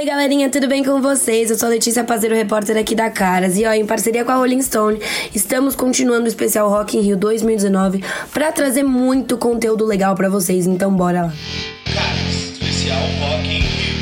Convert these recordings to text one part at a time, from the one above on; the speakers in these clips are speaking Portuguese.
Oi, galerinha, tudo bem com vocês? Eu sou Letícia Pazeiro, repórter aqui da Caras. E ó, em parceria com a Rolling Stone, estamos continuando o especial Rock in Rio 2019 para trazer muito conteúdo legal para vocês. Então, bora lá. Caras, especial Rock in Rio.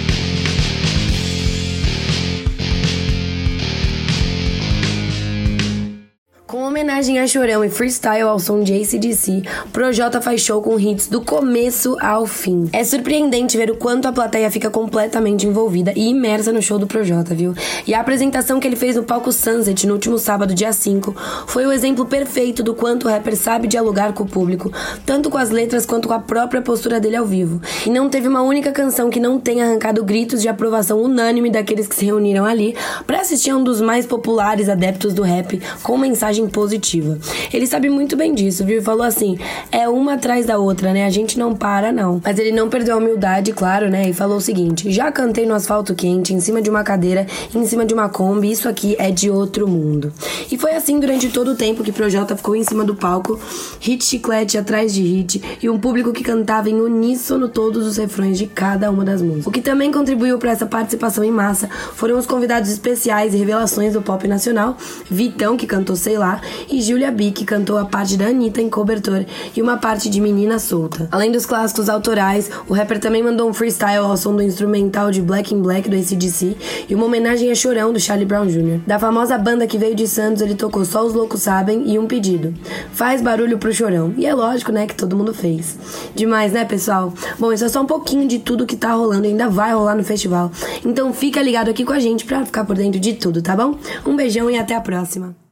Com homenagem a Chorão e freestyle ao som de ACDC, Projota faz show com hits do começo ao fim. É surpreendente ver o quanto a plateia fica completamente envolvida e imersa no show do Projota, viu? E a apresentação que ele fez no palco Sunset no último sábado, dia 5, foi o exemplo perfeito do quanto o rapper sabe dialogar com o público, tanto com as letras quanto com a própria postura dele ao vivo. E não teve uma única canção que não tenha arrancado gritos de aprovação unânime daqueles que se reuniram ali para assistir a um dos mais populares adeptos do rap com mensagem positiva. Ele sabe muito bem disso, viu? E falou assim: é uma atrás da outra, né? A gente não para, não. Mas ele não perdeu a humildade, claro, né? E falou o seguinte: já cantei no asfalto quente, em cima de uma cadeira, em cima de uma Kombi, isso aqui é de outro mundo. E foi assim durante todo o tempo que Projota ficou em cima do palco, hit chiclete atrás de hit, e um público que cantava em uníssono todos os refrões de cada uma das músicas. O que também contribuiu para essa participação em massa foram os convidados especiais e revelações do pop nacional, Vitão, que cantou Sei Lá, e Julia B, que cantou a parte da Anitta em cobertor e uma parte de Menina Solta. Além dos clássicos autorais, o rapper também mandou um freestyle ao som do instrumental de Black in Black do ACDC e uma homenagem a Chorão do Charlie Brown Jr. Da famosa banda que veio de Santos, ele tocou Só os Loucos Sabem e um pedido: Faz barulho pro Chorão. E é lógico, né, que todo mundo fez. Demais, né, pessoal? Bom, isso é só um pouquinho de tudo que tá rolando e ainda vai rolar no festival. Então fica ligado aqui com a gente pra ficar por dentro de tudo, tá bom? Um beijão e até a próxima.